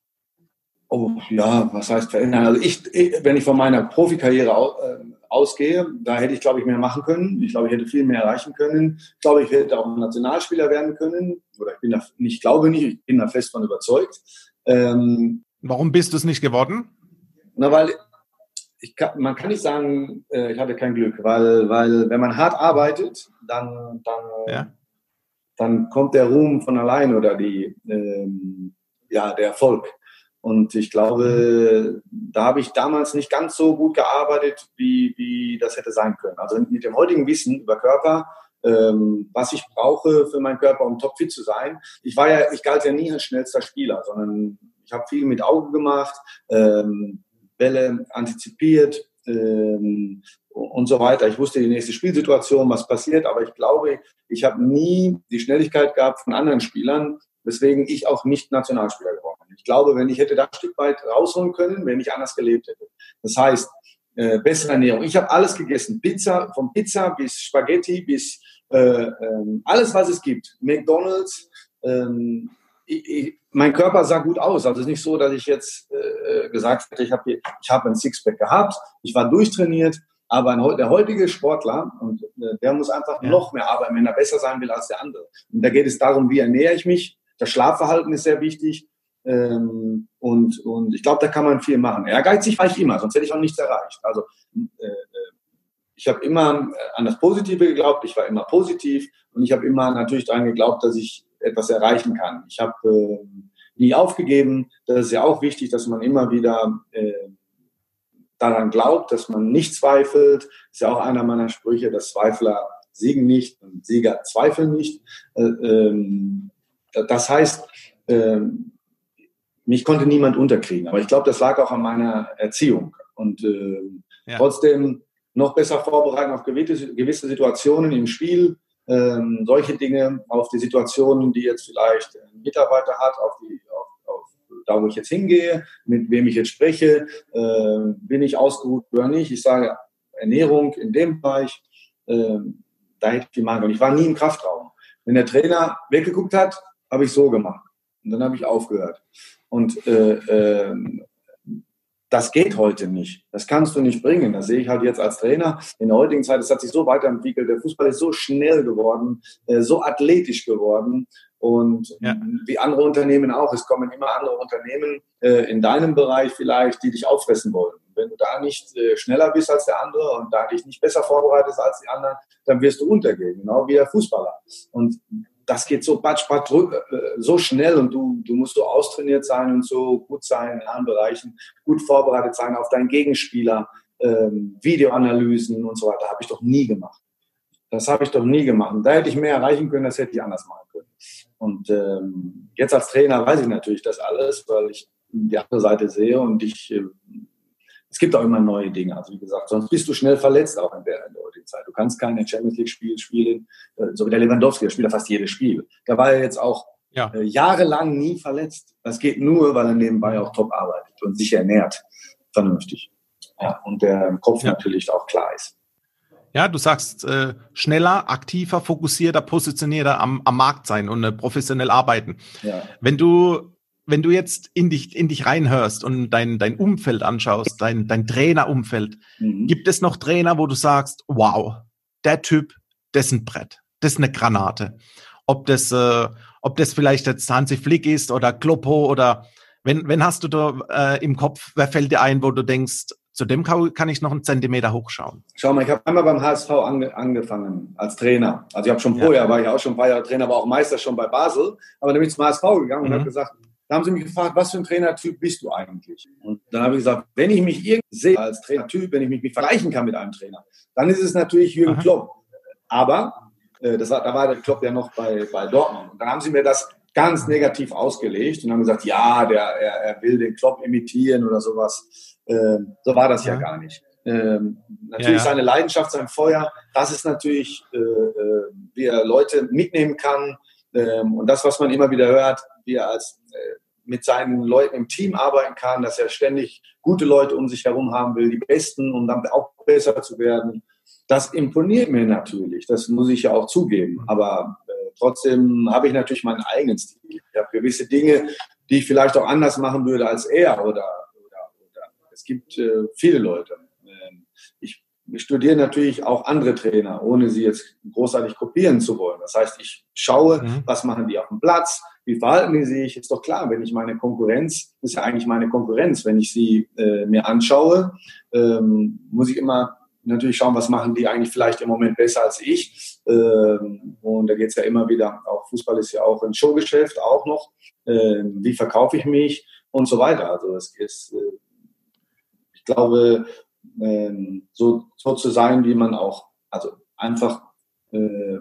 Oh, ja, was heißt verändern? Also ich, wenn ich von meiner Profikarriere äh, ausgehe, da hätte ich, glaube ich, mehr machen können. Ich glaube, ich hätte viel mehr erreichen können. Ich glaube, ich hätte auch Nationalspieler werden können. Oder ich bin da, nicht glaube nicht, ich bin da fest von überzeugt. Ähm, Warum bist du es nicht geworden? Na, weil ich kann, man kann nicht sagen, äh, ich hatte kein Glück, weil, weil wenn man hart arbeitet, dann, dann, ja. dann kommt der Ruhm von allein oder die, ähm, ja, der Erfolg. Und ich glaube, da habe ich damals nicht ganz so gut gearbeitet, wie, wie das hätte sein können. Also mit dem heutigen Wissen über Körper, ähm, was ich brauche für meinen Körper, um topfit zu sein. Ich war ja, ich galt ja nie als schnellster Spieler, sondern ich habe viel mit Augen gemacht, ähm, Bälle antizipiert ähm, und so weiter. Ich wusste die nächste Spielsituation, was passiert, aber ich glaube, ich habe nie die Schnelligkeit gehabt von anderen Spielern, weswegen ich auch nicht Nationalspieler geworden ich glaube, wenn ich hätte da ein Stück weit rausholen können, wenn ich anders gelebt hätte. Das heißt, äh, bessere Ernährung. Ich habe alles gegessen. Pizza, von Pizza bis Spaghetti bis äh, ähm, alles, was es gibt. McDonalds. Ähm, ich, ich, mein Körper sah gut aus. Also es ist nicht so, dass ich jetzt äh, gesagt hätte, ich habe ich hab ein Sixpack gehabt, ich war durchtrainiert. Aber ein, der heutige Sportler, und äh, der muss einfach ja. noch mehr arbeiten, wenn er besser sein will als der andere. Und da geht es darum, wie ernähre ich mich. Das Schlafverhalten ist sehr wichtig. Ähm, und, und ich glaube, da kann man viel machen. Ehrgeizig war ich immer, sonst hätte ich auch nichts erreicht. Also äh, äh ich habe immer äh, an das Positive geglaubt, ich war immer positiv und ich habe immer natürlich daran geglaubt, dass ich etwas erreichen kann. Ich habe äh, nie aufgegeben. Das ist ja auch wichtig, dass man immer wieder äh, daran glaubt, dass man nicht zweifelt. Das ist ja auch einer meiner Sprüche, dass Zweifler siegen nicht und Sieger zweifeln nicht. Äh, ähm, das heißt, ähm, mich konnte niemand unterkriegen. Aber ich glaube, das lag auch an meiner Erziehung. Und äh, ja. trotzdem noch besser vorbereiten auf gewisse, gewisse Situationen im Spiel, ähm, solche Dinge, auf die Situationen, die jetzt vielleicht ein Mitarbeiter hat, auf die, auf, auf da wo ich jetzt hingehe, mit wem ich jetzt spreche, äh, bin ich ausgeruht oder nicht. Ich sage Ernährung in dem Bereich, äh, da hätte ich machen können. Ich war nie im Kraftraum. Wenn der Trainer weggeguckt hat, habe ich so gemacht. Und dann habe ich aufgehört. Und äh, äh, das geht heute nicht. Das kannst du nicht bringen. Das sehe ich halt jetzt als Trainer. In der heutigen Zeit, es hat sich so weiterentwickelt. Der Fußball ist so schnell geworden, äh, so athletisch geworden. Und ja. wie andere Unternehmen auch. Es kommen immer andere Unternehmen äh, in deinem Bereich vielleicht, die dich auffressen wollen. Wenn du da nicht äh, schneller bist als der andere und da dich nicht besser vorbereitest als die anderen, dann wirst du untergehen, genau wie der Fußballer. Und das geht so batsch, batsch, äh, so schnell und du, du musst so austrainiert sein und so gut sein in allen Bereichen, gut vorbereitet sein auf deinen Gegenspieler, ähm, Videoanalysen und so weiter. Habe ich doch nie gemacht. Das habe ich doch nie gemacht. Und da hätte ich mehr erreichen können, das hätte ich anders machen können. Und ähm, jetzt als Trainer weiß ich natürlich das alles, weil ich die andere Seite sehe und ich äh, es gibt auch immer neue Dinge. Also wie gesagt, sonst bist du schnell verletzt auch in der, Zeit. Du kannst keine Champions League Spiel spielen, äh, so wie der Lewandowski, der spielt ja fast jedes Spiel. Da war ja jetzt auch ja. äh, jahrelang nie verletzt. Das geht nur, weil er nebenbei auch top arbeitet und sich ernährt. Vernünftig. Ja, und der Kopf ja. natürlich auch klar ist. Ja, du sagst äh, schneller, aktiver, fokussierter, positionierter am, am Markt sein und äh, professionell arbeiten. Ja. Wenn du wenn du jetzt in dich in dich reinhörst und dein dein Umfeld anschaust, dein dein Trainerumfeld, mhm. gibt es noch Trainer, wo du sagst, wow, der Typ, das ist ein Brett, das ist eine Granate. Ob das äh, ob das vielleicht jetzt Hansi Flick ist oder Kloppo oder wenn wenn hast du da äh, im Kopf, wer fällt dir ein, wo du denkst, zu dem kann ich noch einen Zentimeter hochschauen. Schau mal, ich habe einmal beim HSV ange angefangen als Trainer. Also ich habe schon vorher, ja. war ich auch schon ein paar Jahre Trainer, aber auch Meister schon bei Basel. Aber dann bin ich zum HSV gegangen mhm. und habe gesagt, da haben sie mich gefragt, was für ein Trainertyp bist du eigentlich? Und dann habe ich gesagt, wenn ich mich irgendwie sehe als Trainertyp, wenn ich mich vergleichen kann mit einem Trainer, dann ist es natürlich Jürgen Aha. Klopp. Aber äh, das war, da war der Klopp ja noch bei, bei Dortmund. Und dann haben sie mir das ganz negativ ausgelegt und haben gesagt, ja, der, er, er will den Klopp imitieren oder sowas. Ähm, so war das ja, ja gar nicht. Ähm, natürlich ja, seine Leidenschaft, sein Feuer, das ist natürlich, äh, äh, wie er Leute mitnehmen kann. Ähm, und das, was man immer wieder hört, wie er als mit seinen Leuten im Team arbeiten kann, dass er ständig gute Leute um sich herum haben will, die Besten, um dann auch besser zu werden. Das imponiert mir natürlich, das muss ich ja auch zugeben. Mhm. Aber äh, trotzdem habe ich natürlich meinen eigenen Stil. Ich habe gewisse Dinge, die ich vielleicht auch anders machen würde als er oder es gibt äh, viele Leute. Ähm, ich, ich studiere natürlich auch andere Trainer, ohne sie jetzt großartig kopieren zu wollen. Das heißt, ich schaue, mhm. was machen die auf dem Platz, wie verhalten die sich. Ist doch klar, wenn ich meine Konkurrenz, ist ja eigentlich meine Konkurrenz, wenn ich sie äh, mir anschaue, ähm, muss ich immer natürlich schauen, was machen die eigentlich vielleicht im Moment besser als ich. Ähm, und da geht es ja immer wieder, auch Fußball ist ja auch ein Showgeschäft, auch noch. Ähm, wie verkaufe ich mich und so weiter. Also es ist, äh, glaube, ähm, so, so zu sein, wie man auch, also einfach äh,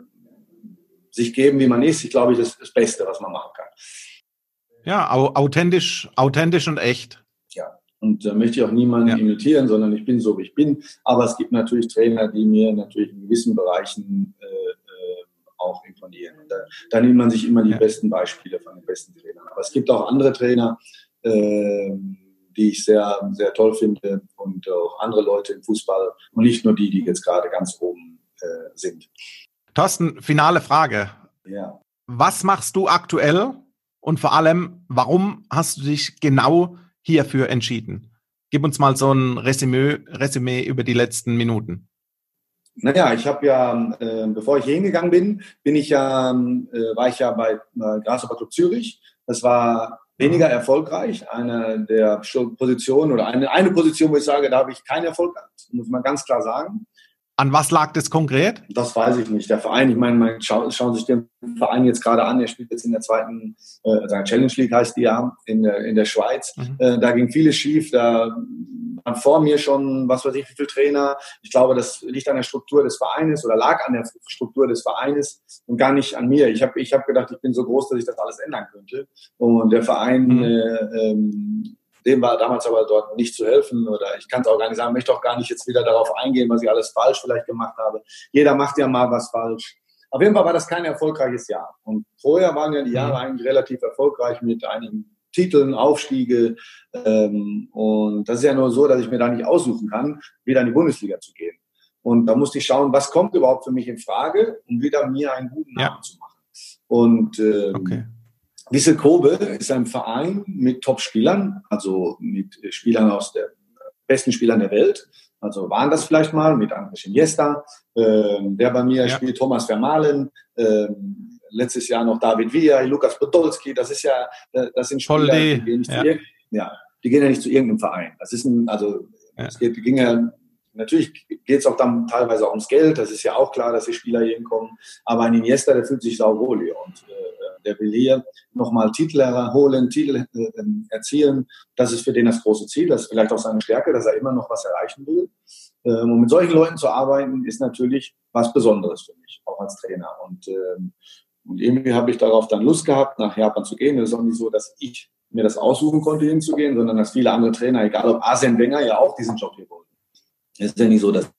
sich geben, wie man ist, ich glaube, das ist das Beste, was man machen kann. Ja, authentisch, authentisch und echt. Ja, und da möchte ich auch niemanden ja. imitieren, sondern ich bin so, wie ich bin. Aber es gibt natürlich Trainer, die mir natürlich in gewissen Bereichen äh, äh, auch imponieren. Und da, da, nimmt man sich immer die ja. besten Beispiele von den besten Trainern. Aber es gibt auch andere Trainer, äh, die ich sehr, sehr toll finde und auch andere Leute im Fußball und nicht nur die, die jetzt gerade ganz oben äh, sind. Thorsten, finale Frage. Ja. Was machst du aktuell und vor allem, warum hast du dich genau hierfür entschieden? Gib uns mal so ein Resümee, Resümee über die letzten Minuten. Naja, ich habe ja, äh, bevor ich hier hingegangen bin, bin ich ja, äh, war ich ja bei äh, Grasshopper Club Zürich. Das war weniger erfolgreich. Eine der Positionen oder eine, eine Position, wo ich sage, da habe ich keinen Erfolg gehabt, muss man ganz klar sagen. An was lag das konkret? Das weiß ich nicht. Der Verein, ich meine, man schaut, schauen sich den Verein jetzt gerade an. Er spielt jetzt in der zweiten, äh, Challenge League heißt die ja, in der, in der Schweiz. Mhm. Äh, da ging vieles schief. Da waren vor mir schon, was weiß ich, wie viele Trainer. Ich glaube, das liegt an der Struktur des Vereines oder lag an der Struktur des Vereines und gar nicht an mir. Ich habe ich hab gedacht, ich bin so groß, dass ich das alles ändern könnte. Und der Verein, mhm. äh, ähm, dem war damals aber dort nicht zu helfen oder ich kann es auch gar nicht sagen, möchte auch gar nicht jetzt wieder darauf eingehen, was ich alles falsch vielleicht gemacht habe. Jeder macht ja mal was falsch. Auf jeden Fall war das kein erfolgreiches Jahr. Und vorher waren ja die Jahre mhm. eigentlich relativ erfolgreich mit einigen Titeln, Aufstiege. Ähm, und das ist ja nur so, dass ich mir da nicht aussuchen kann, wieder in die Bundesliga zu gehen. Und da musste ich schauen, was kommt überhaupt für mich in Frage, um wieder mir einen guten Namen ja. zu machen. Und ähm, okay. Wissel Kobe ist ein Verein mit Top-Spielern, also mit Spielern aus der besten Spielern der Welt. Also waren das vielleicht mal mit André Iniesta, äh, der bei mir ja. spielt, Thomas Vermalen, äh, letztes Jahr noch David Villa, Lukas Podolski. Das ist ja, das sind Spieler, die gehen, nicht ja. Zu ja, die gehen ja nicht zu irgendeinem Verein. Das ist ein, also ja. es geht, ging ja Natürlich geht es auch dann teilweise auch ums Geld, das ist ja auch klar, dass die Spieler hier hinkommen. Aber ein Iniesta, der fühlt sich sauwohl hier und äh, der will hier nochmal Titel holen, Titel äh, erzielen. Das ist für den das große Ziel, das ist vielleicht auch seine Stärke, dass er immer noch was erreichen will. Ähm, und mit solchen Leuten zu arbeiten, ist natürlich was Besonderes für mich, auch als Trainer. Und, ähm, und irgendwie habe ich darauf dann Lust gehabt, nach Japan zu gehen. Es ist auch nicht so, dass ich mir das aussuchen konnte, hinzugehen, sondern dass viele andere Trainer, egal ob Arsene Wenger, ja auch diesen Job hier wollten. Es ist ja nicht so, dass,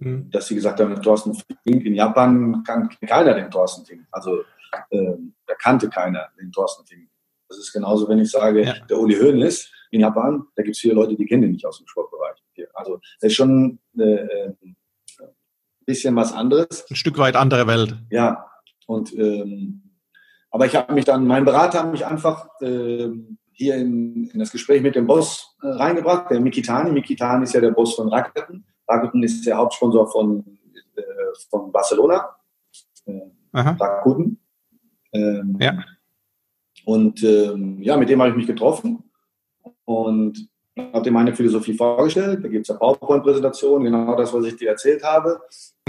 mhm. dass sie gesagt haben, Thorsten Fink in Japan kann keiner den Thorsten Fink. Also ähm, da kannte keiner den Thorsten Fink. Das ist genauso, wenn ich sage, ja. der Uli Hoeneß in Japan, da gibt es viele Leute, die kennen ihn nicht aus dem Sportbereich. Also das ist schon äh, äh, ein bisschen was anderes. Ein Stück weit andere Welt. Ja, und ähm, aber ich habe mich dann, mein Berater hat mich einfach äh, hier in, in, das Gespräch mit dem Boss äh, reingebracht, der Mikitani. Mikitani ist ja der Boss von Rakuten. Rakuten ist der Hauptsponsor von, äh, von Barcelona. Äh, Rakuten. Ähm, ja. Und ähm, ja, mit dem habe ich mich getroffen und habe dir meine Philosophie vorgestellt. Da gibt es ja PowerPoint-Präsentationen, genau das, was ich dir erzählt habe.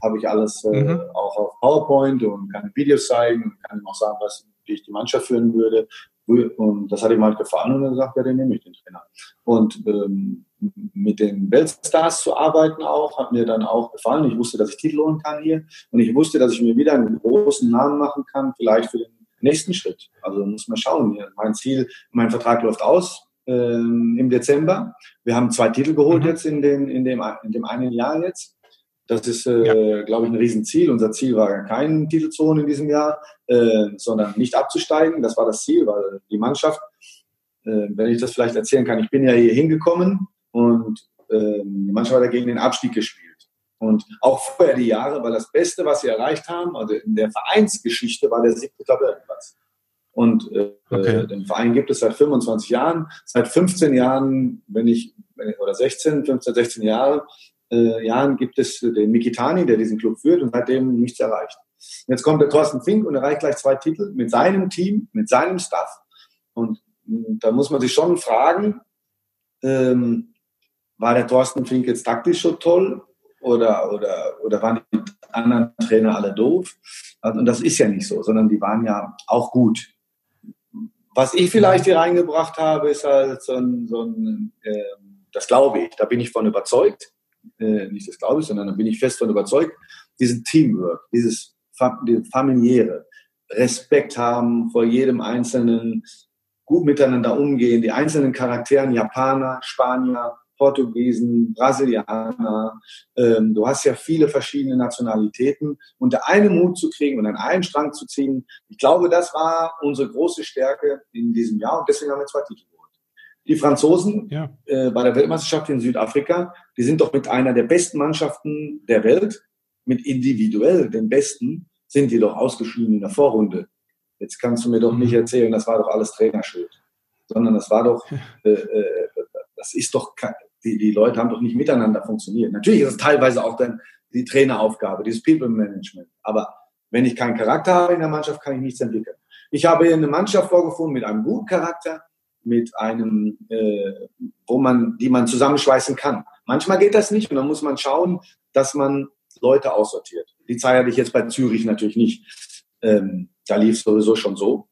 Habe ich alles äh, mhm. auch auf PowerPoint und kann Videos zeigen, kann ihm auch sagen, was, wie ich die Mannschaft führen würde. Und das hat ihm halt gefallen und dann sagt er, den nehme ich den Trainer. Und ähm, mit den Weltstars zu arbeiten auch, hat mir dann auch gefallen. Ich wusste, dass ich Titel holen kann hier und ich wusste, dass ich mir wieder einen großen Namen machen kann, vielleicht für den nächsten Schritt. Also muss man schauen. Mein Ziel, mein Vertrag läuft aus ähm, im Dezember. Wir haben zwei Titel geholt mhm. jetzt in, den, in, dem, in dem einen Jahr jetzt. Das ist, äh, ja. glaube ich, ein Riesenziel. Unser Ziel war kein Titel zu holen in diesem Jahr, äh, sondern nicht abzusteigen. Das war das Ziel, weil die Mannschaft, äh, wenn ich das vielleicht erzählen kann, ich bin ja hier hingekommen und äh, die Mannschaft hat gegen den Abstieg gespielt. Und auch vorher die Jahre war das Beste, was sie erreicht haben, also in der Vereinsgeschichte war der siebte Tabellenplatz. Und äh, okay. den Verein gibt es seit 25 Jahren. Seit 15 Jahren, wenn ich, oder 16, 15, 16 Jahre, äh, Jahren gibt es den Mikitani, der diesen Club führt und seitdem nichts erreicht. Jetzt kommt der Thorsten Fink und erreicht gleich zwei Titel mit seinem Team, mit seinem Staff. Und da muss man sich schon fragen, ähm, war der Thorsten Fink jetzt taktisch so toll oder, oder, oder waren die anderen Trainer alle doof? Und das ist ja nicht so, sondern die waren ja auch gut. Was ich vielleicht hier reingebracht habe, ist halt so ein, so ein äh, das glaube ich, da bin ich von überzeugt, äh, nicht das glaube ich, sondern da bin ich fest von überzeugt, diesen Teamwork, dieses familiäre, Respekt haben vor jedem Einzelnen, gut miteinander umgehen, die einzelnen Charakteren, Japaner, Spanier, Portugiesen, Brasilianer. Ähm, du hast ja viele verschiedene Nationalitäten. Unter einem Mut zu kriegen und an einen Strang zu ziehen, ich glaube, das war unsere große Stärke in diesem Jahr und deswegen haben wir zwei Titel geholt. Die Franzosen ja. äh, bei der Weltmeisterschaft in Südafrika, die sind doch mit einer der besten Mannschaften der Welt, mit individuell den besten, sind die doch ausgeschieden in der Vorrunde. Jetzt kannst du mir doch nicht mhm. erzählen, das war doch alles Trainerschuld, sondern das war doch, äh, äh, das ist doch die, die Leute haben doch nicht miteinander funktioniert. Natürlich ist es teilweise auch dann die Traineraufgabe, dieses People Management. Aber wenn ich keinen Charakter habe in der Mannschaft, kann ich nichts entwickeln. Ich habe eine Mannschaft vorgefunden mit einem guten Charakter, mit einem, äh, wo man, die man zusammenschweißen kann. Manchmal geht das nicht und dann muss man schauen, dass man Leute aussortiert. Die Zeit hatte ich jetzt bei Zürich natürlich nicht. Ähm, da lief es sowieso schon so.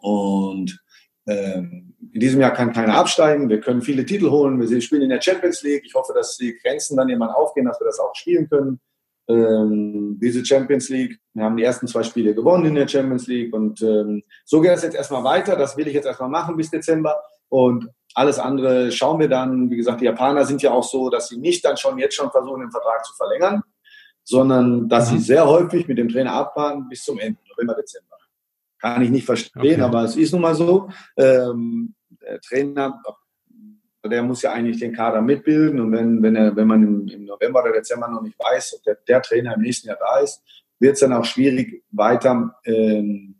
Und ähm, in diesem Jahr kann keiner absteigen. Wir können viele Titel holen. Wir spielen in der Champions League. Ich hoffe, dass die Grenzen dann irgendwann aufgehen, dass wir das auch spielen können. Ähm, diese Champions League, wir haben die ersten zwei Spiele gewonnen in der Champions League und ähm, so geht es jetzt erstmal weiter. Das will ich jetzt erstmal machen bis Dezember und alles andere schauen wir dann. Wie gesagt, die Japaner sind ja auch so, dass sie nicht dann schon jetzt schon versuchen, den Vertrag zu verlängern, sondern dass mhm. sie sehr häufig mit dem Trainer abwarten bis zum Ende, November, Dezember. Kann ich nicht verstehen, okay. aber es ist nun mal so. Ähm, der Trainer, der muss ja eigentlich den Kader mitbilden und wenn, wenn, er, wenn man im, im November oder Dezember noch nicht weiß, ob der, der Trainer im nächsten Jahr da ist, wird es dann auch schwierig, weiter ähm,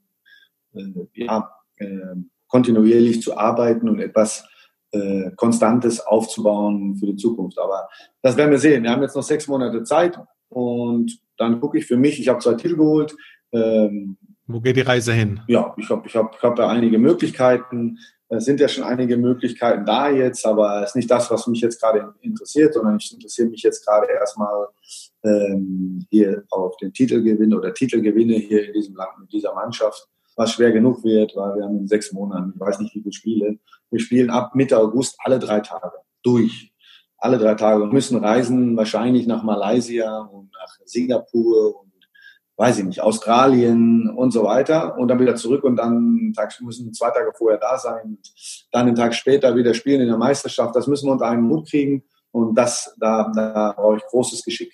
äh, ja, äh, kontinuierlich zu arbeiten und etwas äh, Konstantes aufzubauen für die Zukunft. Aber das werden wir sehen. Wir haben jetzt noch sechs Monate Zeit und dann gucke ich für mich, ich habe zwei Titel geholt. Ähm, Wo geht die Reise hin? Ja, ich habe ich hab, ich hab ja einige Möglichkeiten. Es sind ja schon einige Möglichkeiten da jetzt, aber es ist nicht das, was mich jetzt gerade interessiert, sondern ich interessiere mich jetzt gerade erstmal ähm, hier auf den Titelgewinn oder Titelgewinne hier in diesem Land mit dieser Mannschaft, was schwer genug wird, weil wir haben in sechs Monaten, ich weiß nicht wie viele Spiele, wir spielen ab Mitte August alle drei Tage durch. Alle drei Tage und müssen reisen, wahrscheinlich nach Malaysia und nach Singapur und weiß ich nicht, Australien und so weiter und dann wieder zurück und dann Tag, müssen zwei Tage vorher da sein und dann einen Tag später wieder spielen in der Meisterschaft. Das müssen wir unter einen Mut kriegen und das, da, da brauche ich großes Geschick.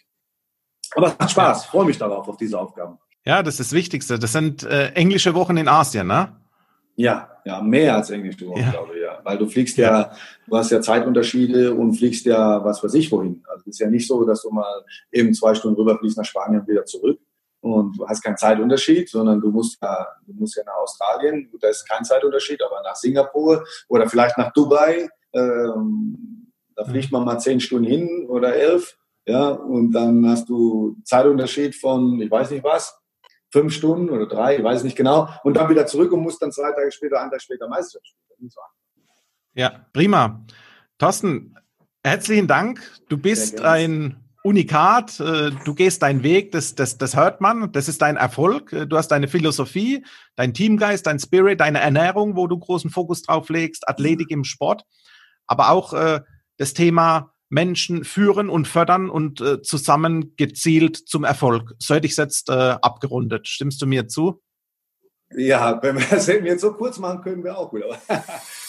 Aber es macht Spaß, freue mich darauf, auf diese Aufgaben. Ja, das ist das Wichtigste. Das sind äh, englische Wochen in Asien, ne? Ja, ja, mehr als englische Wochen, ja. glaube ich, ja. Weil du fliegst ja, ja, du hast ja Zeitunterschiede und fliegst ja, was weiß ich wohin. Also es ist ja nicht so, dass du mal eben zwei Stunden rüberfliegst nach Spanien und wieder zurück und du hast keinen Zeitunterschied, sondern du musst ja, du musst ja nach Australien, da ist kein Zeitunterschied, aber nach Singapur oder vielleicht nach Dubai, ähm, da fliegt man mal zehn Stunden hin oder elf, ja, und dann hast du Zeitunterschied von, ich weiß nicht was, fünf Stunden oder drei, ich weiß nicht genau, und dann wieder zurück und musst dann zwei Tage später, einen Tag später Meisterschaft spielen. So ja, prima. Thorsten, herzlichen Dank. Du bist ein Unikat, äh, du gehst deinen Weg, das, das, das hört man, das ist dein Erfolg, äh, du hast deine Philosophie, dein Teamgeist, dein Spirit, deine Ernährung, wo du großen Fokus drauf legst, Athletik im Sport, aber auch äh, das Thema Menschen führen und fördern und äh, zusammen gezielt zum Erfolg. So hätte ich es jetzt äh, abgerundet. Stimmst du mir zu? Ja, wenn wir das hätten jetzt so kurz machen können, wäre auch gut.